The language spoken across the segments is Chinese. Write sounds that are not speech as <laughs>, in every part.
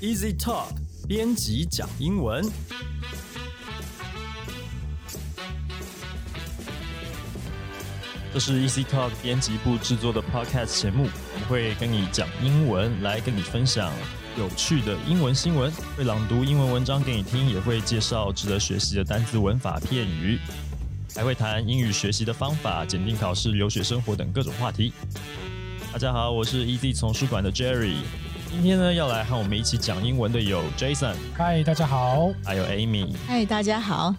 Easy Talk 编辑讲英文。这是 Easy Talk 编辑部制作的 Podcast 节目，我们会跟你讲英文，来跟你分享有趣的英文新闻，会朗读英文文章给你听，也会介绍值得学习的单词、文法、片语，还会谈英语学习的方法、检定考试、留学生活等各种话题。大家好，我是 Easy 丛书馆的 Jerry。今天呢，要来和我们一起讲英文的有 Jason，嗨，大家好。还有 Amy。嗨，大家好。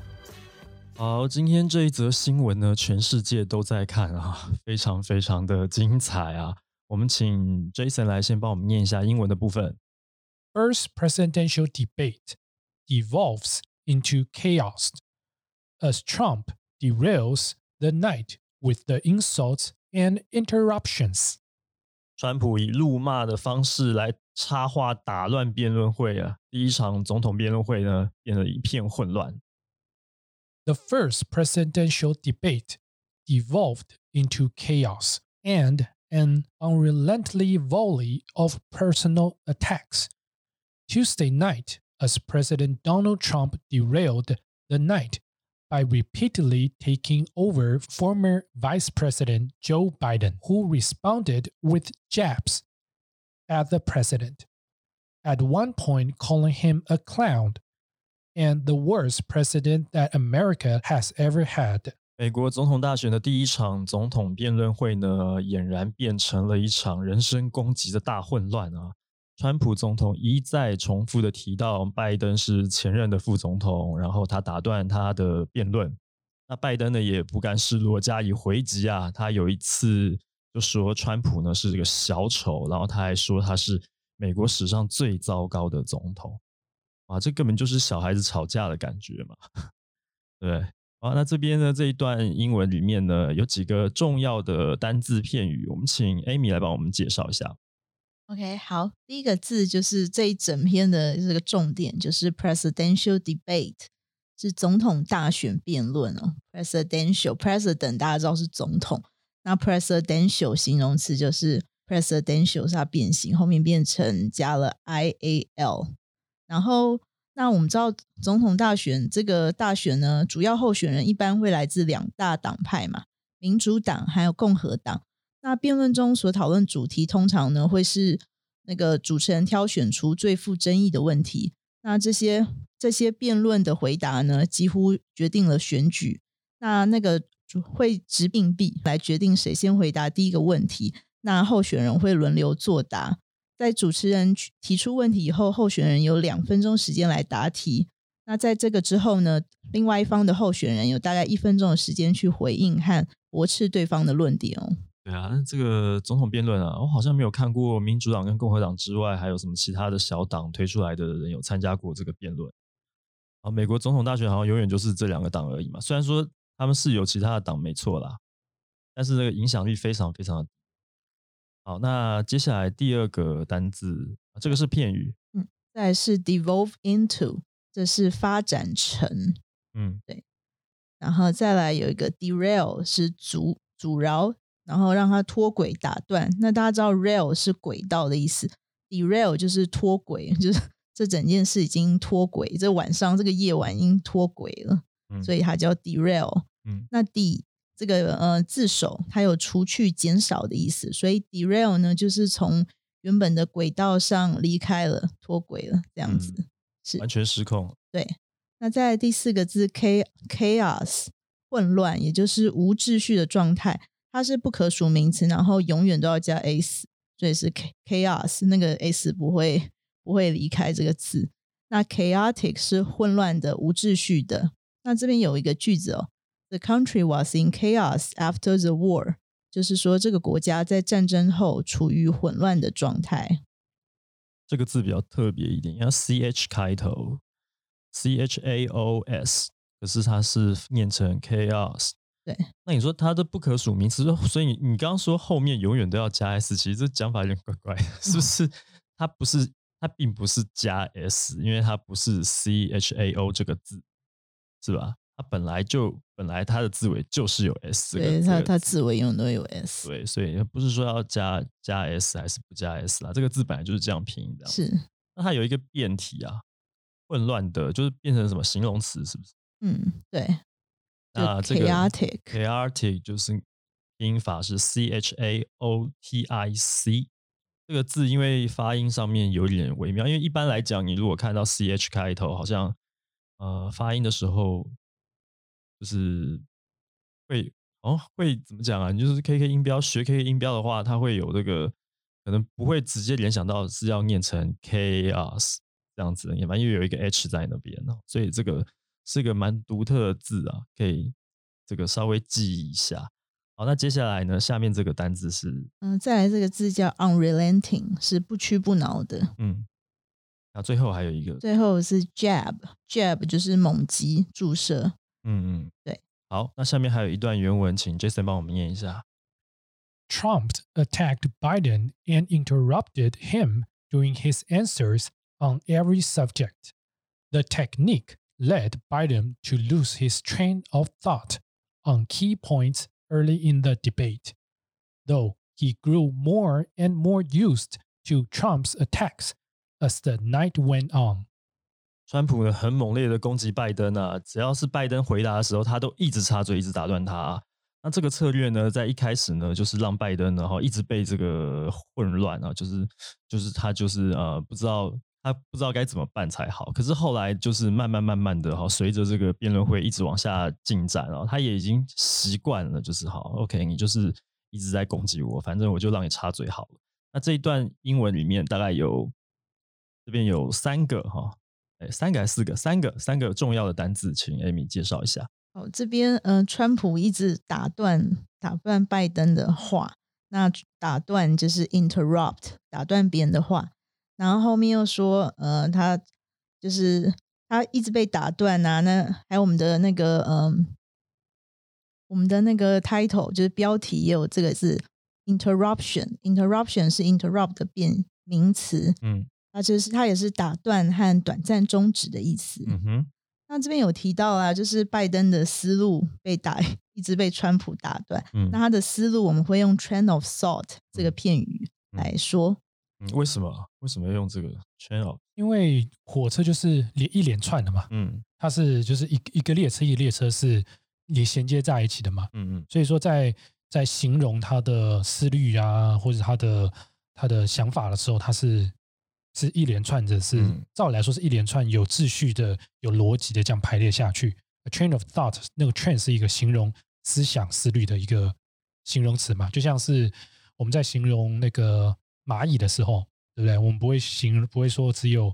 好，今天这一则新闻呢，全世界都在看啊，非常非常的精彩啊。我们请 Jason 来先帮我们念一下英文的部分。 First presidential debate devolves into chaos as Trump derails the night with the insults and interruptions. 川普以怒骂的方式来插话打乱辩论会啊，第一场总统辩论会呢，变得一片混乱。 The first presidential debate devolved into chaos and an unrelenting volley of personal attacks. Tuesday night, as President Donald Trump derailed the night by repeatedly taking over former Vice President Joe Biden, who responded with jabs at the president, at one point calling him a clown and the worst president that America has ever had. 美国总统大选的第一场总统辩论会呢，俨然变成了一场人身攻击的大混乱啊！ 川普总统一再重复的提到拜登是前任的副总统，然后他打断他的辩论。那拜登呢也不甘示弱，加以回击啊！他有一次就说川普呢是这个小丑，然后他还说他是美国史上最糟糕的总统。啊，这根本就是小孩子吵架的感觉嘛，<laughs> 对。好，那这边呢这一段英文里面呢有几个重要的单字片语，我们请 Amy 来帮我们介绍一下。OK，好，第一个字就是这一整篇的这个重点，就是 presidential debate，是总统大选辩论哦。presidential，president 大家知道是总统，那 presidential 形容词就是 presidential 是它变形，后面变成加了 i a l，然后。那我们知道总统大选这个大选呢，主要候选人一般会来自两大党派嘛，民主党还有共和党。那辩论中所讨论主题，通常呢会是那个主持人挑选出最富争议的问题。那这些这些辩论的回答呢，几乎决定了选举。那那个会掷硬币来决定谁先回答第一个问题。那候选人会轮流作答。在主持人提出问题以后，候选人有两分钟时间来答题。那在这个之后呢，另外一方的候选人有大概一分钟的时间去回应和驳斥对方的论点哦。对啊，那这个总统辩论啊，我好像没有看过民主党跟共和党之外，还有什么其他的小党推出来的人有参加过这个辩论。啊，美国总统大选好像永远就是这两个党而已嘛。虽然说他们是有其他的党没错啦，但是这个影响力非常非常的。好，那接下来第二个单字，这个是片语，嗯，再是 devolve into，这是发展成，嗯，对，然后再来有一个 derail 是阻阻挠，然后让它脱轨打断。那大家知道 rail 是轨道的意思，derail 就是脱轨，<laughs> 就是这整件事已经脱轨，这晚上这个夜晚已经脱轨了，嗯所以它叫 derail。嗯，那 d 这个呃自首它有除去、减少的意思，所以 derail 呢就是从原本的轨道上离开了、脱轨了这样子。是完全失控。对。那在第四个字 “k chaos” 混乱，也就是无秩序的状态，它是不可数名词，然后永远都要加 s，所以是 chaos，那个 s 不会不会离开这个字。那 chaotic 是混乱的、无秩序的。那这边有一个句子哦。The country was in chaos after the war，就是说这个国家在战争后处于混乱的状态。这个字比较特别一点，要 C H 开头，C H A O S，可是它是念成 chaos。对，那你说它的不可数名词，所以你你刚刚说后面永远都要加 s，其实这讲法有点怪怪的，是不是？它不是，它并不是加 s，因为它不是 C H A O 这个字，是吧？它本来就本来它的字尾就是有 s，对它它字尾永远都有 s，对，所以不是说要加加 s 还是不加 s 啦，这个字本来就是这样拼的。是。那它有一个变体啊，混乱的，就是变成什么形容词，是不是？嗯，对，就那这个 chaotic，chaotic 就是音法是 C H A O T I C 这个字，因为发音上面有一点微妙，因为一般来讲，你如果看到 C H 开头，好像呃发音的时候就是会哦会怎么讲啊？你就是 K K 音标学 K K 音标的话，它会有这个可能不会直接联想到是要念成 chaos 这样子的念法，因为有一个 H 在那边呢，所以这个是一个蛮独特的字啊，可以这个稍微记一下。好，那接下来呢，下面这个单字是嗯、再来这个字叫 unrelenting，是不屈不挠的。嗯，那最后还有一个最后是 jab，jab 就是猛击注射。嗯嗯对。好，那下面还有一段原文，请 Jason 帮我们念一下。Trump attacked Biden and interrupted him during his answers on every subject. The technique led Biden to lose his train of thought on key points early in the debate, though he grew more and more used to Trump's attacks as the night went on. 川普呢很猛烈的攻击拜登啊，只要是拜登回答的时候，他都一直插嘴，一直打断他、啊。那这个策略呢，在一开始呢，就是让拜登呢哈一直被这个混乱啊，就是就是他就是呃不知道 他不知道该怎么办才好。可是后来就是慢慢慢慢的哈，随着这个辩论会一直往下进展啊，他也已经习惯了，就是好，OK，你就是一直在攻击我，反正我就让你插嘴好了。那这一段英文里面大概有这边有三个哈，哎，三个还是四个？三个，三个重要的单字，请 Amy 介绍一下。哦，这边呃，川普一直打断打断拜登的话，那打断就是 interrupt，打断别人的话，然后后面又说呃，他就是他一直被打断啊，那还有我们的那个嗯、我们的那个 title 就是标题也有这个字 interruption，interruption 是 interrupt 的变名词，嗯它就是它也是打断和短暂终止的意思。嗯哼，那这边有提到啊，就是拜登的思路被打，<laughs> 一直被川普打断。嗯那他的思路我们会用 train of thought 这个片语来说。嗯，为什么？为什么要用这个 channel？因为火车就是连一连串的嘛，嗯它是就是一一个列车一个列车是连衔接在一起的嘛，嗯嗯所以说在在形容他的思虑啊，或者他的他的想法的时候，他是是一连串的是，嗯照理来说是一连串有秩序的、有逻辑的这样排列下去。A train of thought，那个 train 是一个形容思想思虑的一个形容词嘛，就像是我们在形容那个蚂蚁的时候，对不对？我们不会形容，不会说只有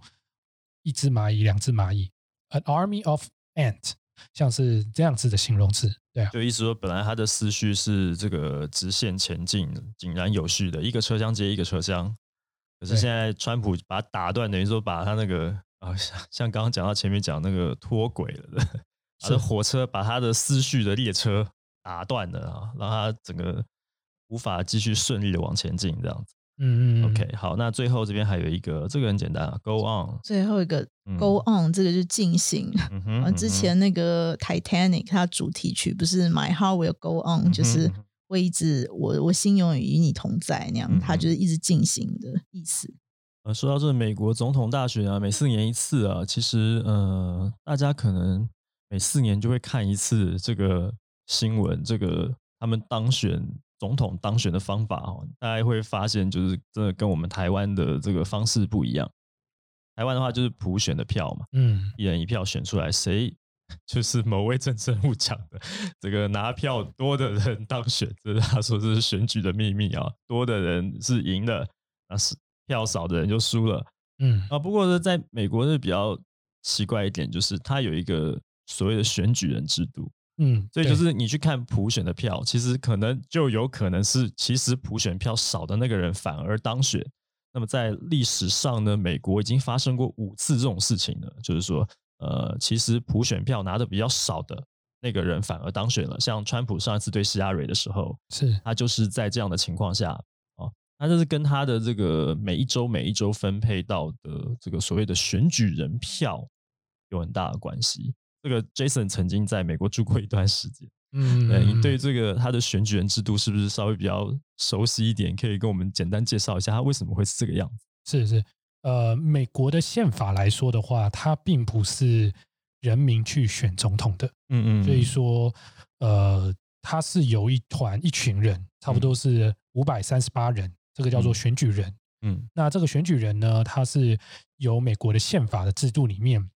一只蚂蚁、两只蚂蚁，an army of ant，像是这样子的形容词，对啊。就意思说，本来他的思绪是这个直线前进、井然有序的，一个车厢接一个车厢。可是现在川普把它打断，等于说把他那个啊，像像刚刚讲到前面讲那个脱轨了的，<laughs> 是火车把他的思绪的列车打断了啊，让他整个无法继续顺利的往前进，这样子。嗯嗯嗯。OK，好，那最后这边还有一个，这个很简单啊，Go on，最后一个嗯。Go on，、这个就是进行。嗯哼，<laughs> 啊，之前那个 Titanic 它主题曲不是 My Heart Will Go On，、就是一直我我心永远与你同在那样，嗯它就是一直进行的意思。呃，说到这美国总统大选啊，每四年一次啊，其实呃，大家可能每四年就会看一次这个新闻，这个他们当选总统当选的方法哦，大家会发现就是真的跟我们台湾的这个方式不一样。台湾的话就是普选的票嘛，嗯，一人一票选出来，谁 <laughs> 就是某位政治人物讲的，这个拿票多的人当选，这是他说这是选举的秘密啊，多的人是赢的，那是票少的人就输了。嗯啊，不过呢，在美国是比较奇怪一点，就是它有一个所谓的选举人制度，嗯，所以就是你去看普选的票，其实可能就有可能是，其实普选票少的那个人反而当选。那么在历史上呢，美国已经发生过五次这种事情了，就是说，呃，其实普选票拿的比较少的那个人反而当选了。像川普上一次对希拉蕊的时候，是他就是在这样的情况下，啊，他就是跟他的这个每一周每一周分配到的这个所谓的选举人票有很大的关系。这个 Jason 曾经在美国住过一段时间，嗯，对你嗯对这个他的选举人制度是不是稍微比较熟悉一点？可以跟我们简单介绍一下他为什么会是这个样子？是是，呃，美国的宪法来说的话，它并不是人民去选总统的，嗯嗯，所以说，呃，它是有一团一群人，差不多是五百三十八人，这个叫做嗯选举人。嗯那这个选举人呢，他是由美国的宪法的制度里面，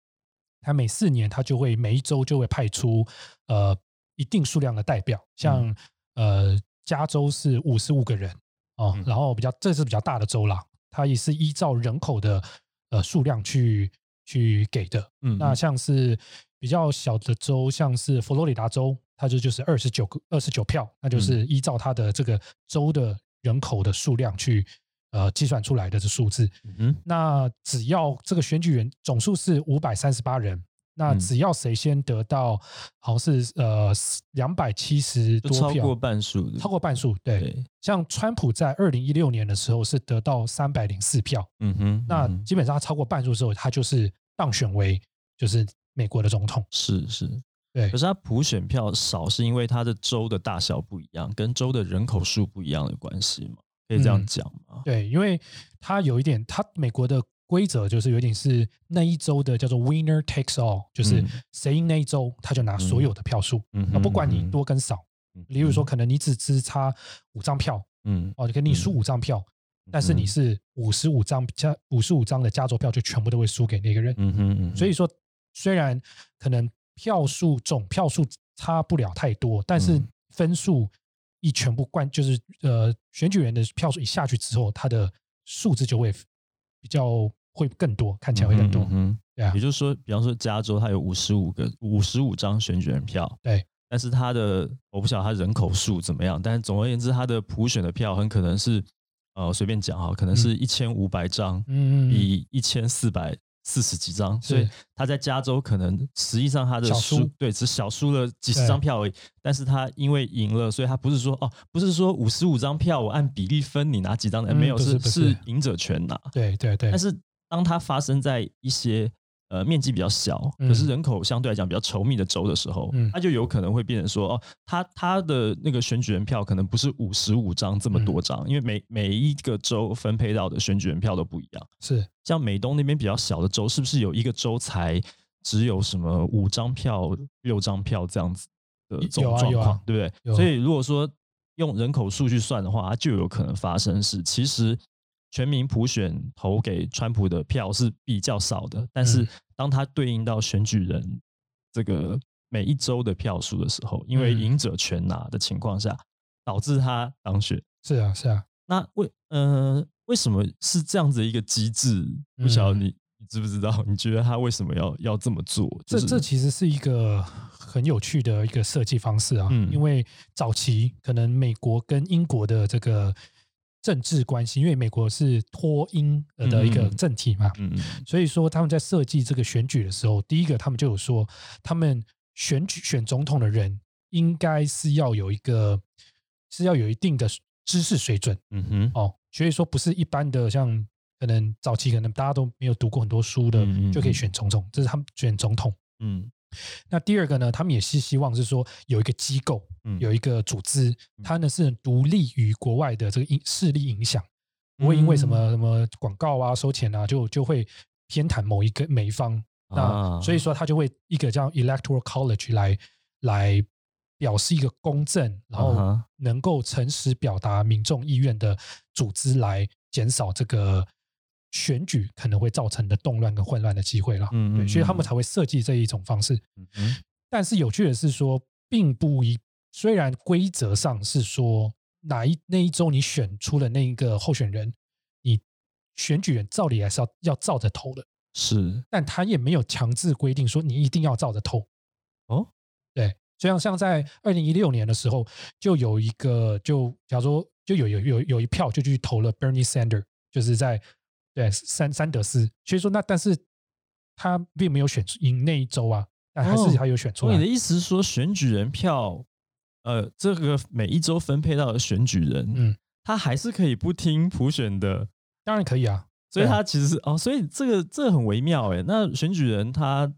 他每四年他就会每一周就会派出呃一定数量的代表，像、呃加州是五十五个人哦，嗯。然后比较这是比较大的州啦，它也是依照人口的呃数量去去给的。嗯，那像是比较小的州，像是佛罗里达州，它就就是二十九个二十九票，那就是依照它的这个州的人口的数量去呃计算出来的这数字。嗯那只要这个选举人总数是五百三十八人，那嗯只要谁先得到好像是呃两百七十多票，超过半数，超过半数，对。对，像川普在二零一六年的时候是得到三百零四票，嗯哼，那嗯哼基本上他超过半数之后，他就是当选为就是美国的总统。是是，对可是他普选票少，是因为他的州的大小不一样，跟州的人口数不一样的关系嘛？可以这样嗯。讲吗？对，因为他有一点，他美国的规则就是有点是那一周的叫做 winner takes all，就是嗯。谁赢那一周，他就拿所有的票数，嗯那不管你多跟少。嗯例如说，可能你只只差五张票嗯，哦，就跟你输嗯。五张票，但是你嗯是五十五张加五十五张的加州票，就全部都会输给那个人。嗯哼嗯，所以说，虽然可能票数总票数差不了太多，但是嗯。分数一全部灌，就是呃选举人的票数一下去之后，它的数字就会比较会更多，看起来会更多。嗯哼对啊也就是说，比方说加州它有五十五个五十五张选举人票，对，但是它的我不晓得它人口数怎么样，但是总而言之，它的普选的票很可能是呃随便讲哈，可能是一千五百张，嗯嗯嗯比一千四百四十几张，所以他在加州可能实际上他的输输对只小输了几十张票而已，但是他因为赢了，所以他不是说哦，不是说五十五张票我按比例分你拿几张没有是不是赢者全拿，对对对，但是当它发生在一些呃面积比较小，可是嗯。人口相对来讲比较稠密的州的时候，嗯它就有可能会变成说，哦，他他的那个选举人票可能不是五十五张这么嗯。多张，因为每每一个州分配到的选举人票都不一样。是像美东那边比较小的州，是不是有一个州才只有什么五张票、六张票这样子的这种有啊啊状况，对不对？有所以如果说用人口数去算的话，它就有可能发生是，其实全民普选投给川普的票是比较少的，但是嗯。当它对应到选举人这个每一周的票数的时候，因为嗯。赢者全拿的情况下，导致他当选。是啊是啊，那为呃为什么是这样子一个机制？不晓得嗯你你知不知道？你觉得他为什么要要这么做？就是这这其实是一个很有趣的一个设计方式啊，嗯因为早期可能美国跟英国的这个政治关系，因为美国是脱英呃的一个政体嘛，嗯嗯所以说他们在设计这个选举的时候，第一个他们就有说，他们选举选总统的人应该是要有一个是要有一定的知识水准嗯哼哦，所以说不是一般的像可能早期可能大家都没有读过很多书的嗯嗯就可以嗯。选总统，这是他们选总统。嗯。那第二个呢，他们也是希望是说有一个机构，嗯。有一个组织，它呢是独立于国外的这个影势力影响，不会因为什么嗯。什么广告啊、收钱啊，就就会偏袒某一个每一方。那、啊。所以说，他就会一个叫 electoral college 来来表示一个公正，然后能够诚实表达民众意愿的组织，来减少这个选举可能会造成的动乱跟混乱的机会了。对，嗯嗯所以他们嗯。才会设计这一种方式。嗯哼。但是有趣的是说，并不一，虽然规则上是说哪一那一周你选出了那一个候选人，你选举人照理还是要要照着投的，是。但他也没有强制规定说你一定要照着投。哦？对，就像像在二零一六年的时候，就有一个就假如说就有有有有一票就去投了 Bernie Sanders，就是在对三三德斯，所以说那但是他并没有选赢那一周啊，但还是哦他有选出你的意思是说，选举人票，呃，这个每一周分配到的选举人，嗯，他还是可以不听普选的，当然可以啊，所以他其实是哦，所以这个这个很微妙哎。那选举人他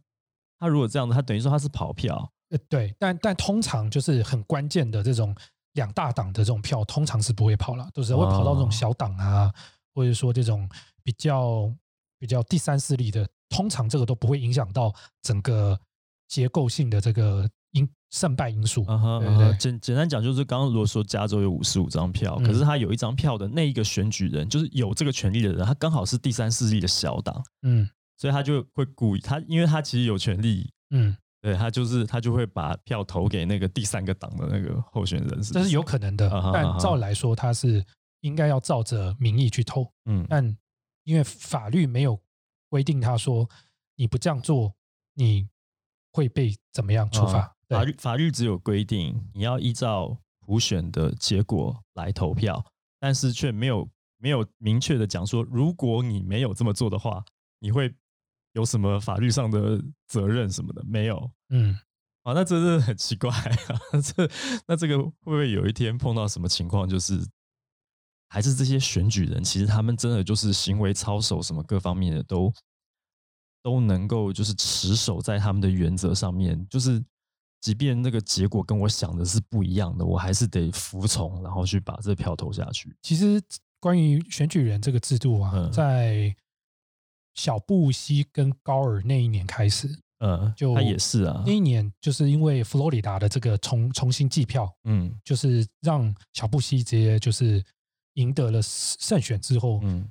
他如果这样子，他等于说他是跑票，呃对，但但通常就是很关键的这种两大党的这种票，通常是不会跑了，都是会跑到这种哦。小党啊，或者说这种比较比较第三势力的，通常这个都不会影响到整个结构性的这个因胜败因素。啊哈，对对啊哈简简单讲就是，刚刚如果说加州有五十五张票，嗯可是他有一张票的那一个选举人，就是有这个权利的人，他刚好是第三势力的小党，嗯。所以他就会故意他，因为他其实有权利，嗯，对他就是他就会把票投给那个第三个党的那个候选人，是不这是有可能的啊哈，但照理来说，他是应该要照着民意去投。嗯但因为法律没有规定，他说你不这样做，你会被怎么样处罚？啊法律法律只有规定你要依照普选的结果来投票，但是却没有没有明确的讲说，如果你没有这么做的话，你会有什么法律上的责任什么的？没有嗯，啊，那真的很奇怪啊！<laughs> 这那这个会不会有一天碰到什么情况，就是还是这些选举人，其实他们真的就是行为操守什么各方面的都都能够就是持守在他们的原则上面，就是即便那个结果跟我想的是不一样的，我还是得服从，然后去把这票投下去。其实关于选举人这个制度啊，嗯在小布希跟高尔那一年开始，嗯，就他也是啊那，一年就是因为佛罗里达的这个重重新计票，嗯就是让小布希直接就是赢得了胜选之后，嗯，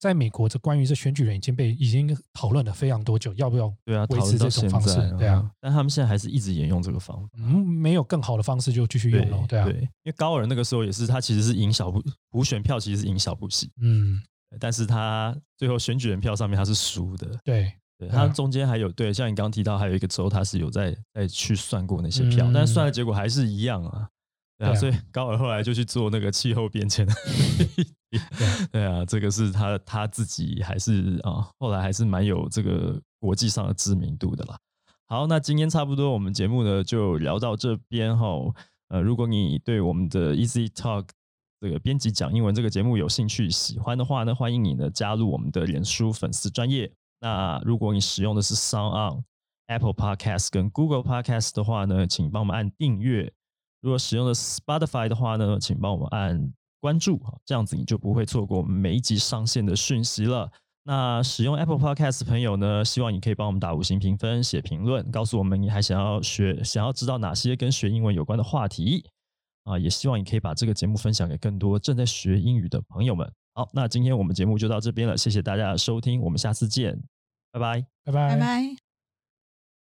在美国这关于这选举人已经被已经讨论了非常多久，要不要对啊，维持这种方式？对啊嗯，但他们现在还是一直沿用这个方法。嗯，没有更好的方式就继续用了，对啊，对，因为高尔那个时候也是，他其实是赢小布补选票，其实是赢小布希，嗯，但是他最后选举人票上面他是输的。对，对，他中间还有对，像你刚刚提到，还有一个州他是有在在去算过那些票，嗯但是算的结果还是一样啊。对啊，对啊所以高尔后来就去做那个气候变迁的。<laughs> <laughs> 对啊，这个是他他自己还是啊，后来还是蛮有这个国际上的知名度的啦。好，那今天差不多我们节目呢就聊到这边哈。呃，如果你对我们的 Easy Talk 这个编辑讲英文这个节目有兴趣、喜欢的话呢，欢迎你呢加入我们的脸书粉丝专业。那如果你使用的是 Sound On、Apple Podcast 跟 Google Podcast 的话呢，请帮我们按订阅。如果使用的是 Spotify 的话呢，请帮我们按关注，这样子你就不会错过每一集上线的讯息了。那使用 Apple Podcast 的朋友呢，希望你可以帮我们打五星评分、写评论，告诉我们你还想要学、想要知道哪些跟学英文有关的话题啊！也希望你可以把这个节目分享给更多正在学英语的朋友们。好，那今天我们节目就到这边了，谢谢大家的收听，我们下次见，拜拜。拜拜拜拜。